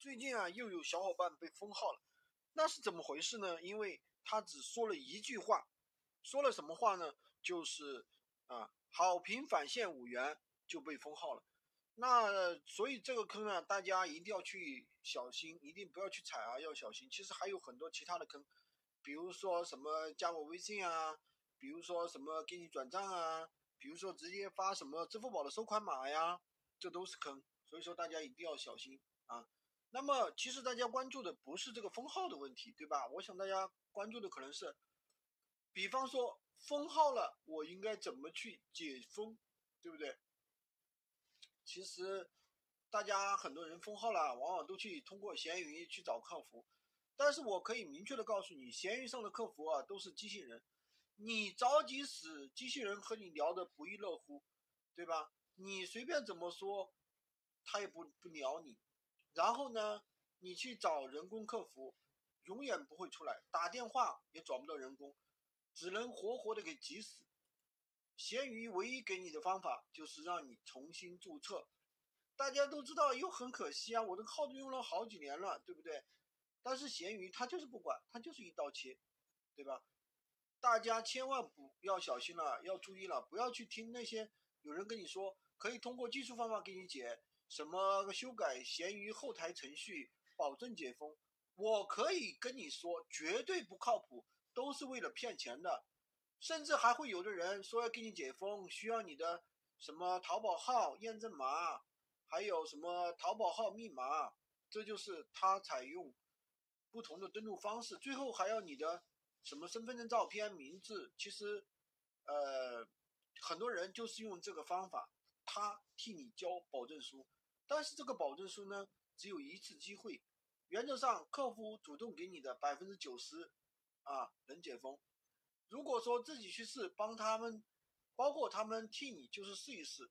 最近啊，又有小伙伴被封号了，那是怎么回事呢？因为他只说了一句话，说了什么话呢？就是啊，好评返现五元就被封号了。那所以这个坑呢，大家一定要去小心，一定不要去踩啊，要小心。其实还有很多其他的坑，比如说什么加我微信啊，比如说什么给你转账啊，比如说直接发什么支付宝的收款码呀，这都是坑。所以说大家一定要小心啊。那么其实大家关注的不是这个封号的问题，对吧？我想大家关注的可能是，比方说封号了，我应该怎么去解封，对不对？其实，大家很多人封号了，往往都去通过闲鱼去找客服，但是我可以明确的告诉你，闲鱼上的客服啊都是机器人，你着急死，机器人和你聊的不亦乐乎，对吧？你随便怎么说，他也不不鸟你，然后呢，你去找人工客服，永远不会出来，打电话也找不到人工，只能活活的给急死。闲鱼唯一给你的方法就是让你重新注册，大家都知道又很可惜啊，我的号都用了好几年了，对不对？但是闲鱼它就是不管，它就是一刀切，对吧？大家千万不要小心了，要注意了，不要去听那些有人跟你说可以通过技术方法给你解，什么修改闲鱼后台程序保证解封，我可以跟你说绝对不靠谱，都是为了骗钱的。甚至还会有的人说要给你解封，需要你的什么淘宝号验证码，还有什么淘宝号密码，这就是他采用不同的登录方式，最后还要你的什么身份证照片、名字。其实，呃，很多人就是用这个方法，他替你交保证书，但是这个保证书呢，只有一次机会，原则上客服主动给你的百分之九十啊能解封。如果说自己去试，帮他们，包括他们替你，就是试一试。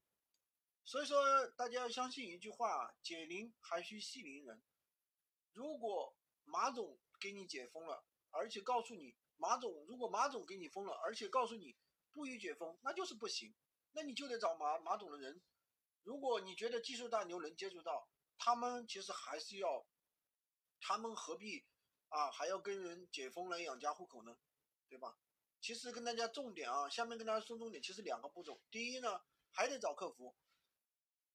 所以说，大家要相信一句话啊：解铃还需系铃人。如果马总给你解封了，而且告诉你马总，如果马总给你封了，而且告诉你不予解封，那就是不行。那你就得找马马总的人。如果你觉得技术大牛能接触到，他们其实还是要，他们何必啊还要跟人解封来养家糊口呢？对吧？其实跟大家重点啊，下面跟大家说重点，其实两个步骤。第一呢，还得找客服。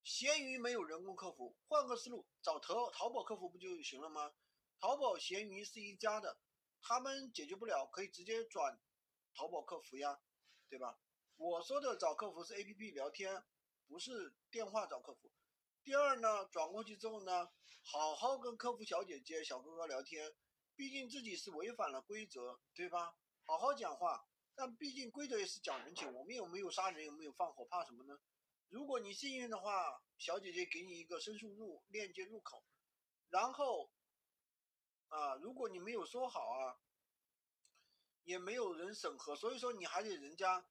闲鱼没有人工客服，换个思路，找淘淘宝客服不就行了吗？淘宝、闲鱼是一家的，他们解决不了，可以直接转淘宝客服呀，对吧？我说的找客服是 APP 聊天，不是电话找客服。第二呢，转过去之后呢，好好跟客服小姐姐、小哥哥聊天，毕竟自己是违反了规则，对吧？好好讲话，但毕竟规则也是讲人情，我们又没有杀人，又没有放火，怕什么呢？如果你幸运的话，小姐姐给你一个申诉入链接入口，然后啊，如果你没有说好啊，也没有人审核，所以说你还得人家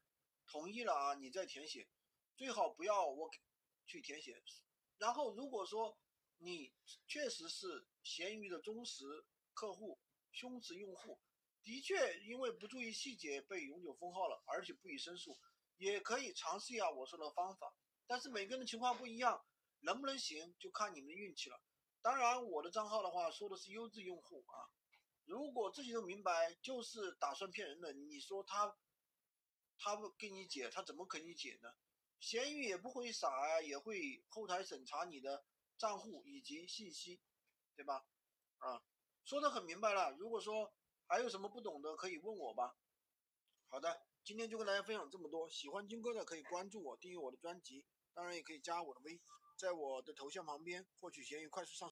同意了啊，你再填写，最好不要我去填写。然后如果说你确实是闲鱼的忠实客户、忠实用户。的确，因为不注意细节被永久封号了，而且不予申诉，也可以尝试一下我说的方法。但是每个人的情况不一样，能不能行就看你们的运气了。当然，我的账号的话说的是优质用户啊，如果自己都明白就是打算骗人的，你说他他不给你解，他怎么给你解呢？闲鱼也不会傻啊，也会后台审查你的账户以及信息，对吧？啊，说的很明白了。如果说。还有什么不懂的可以问我吧。好的，今天就跟大家分享这么多。喜欢军哥的可以关注我，订阅我的专辑，当然也可以加我的微，在我的头像旁边获取闲鱼快速上。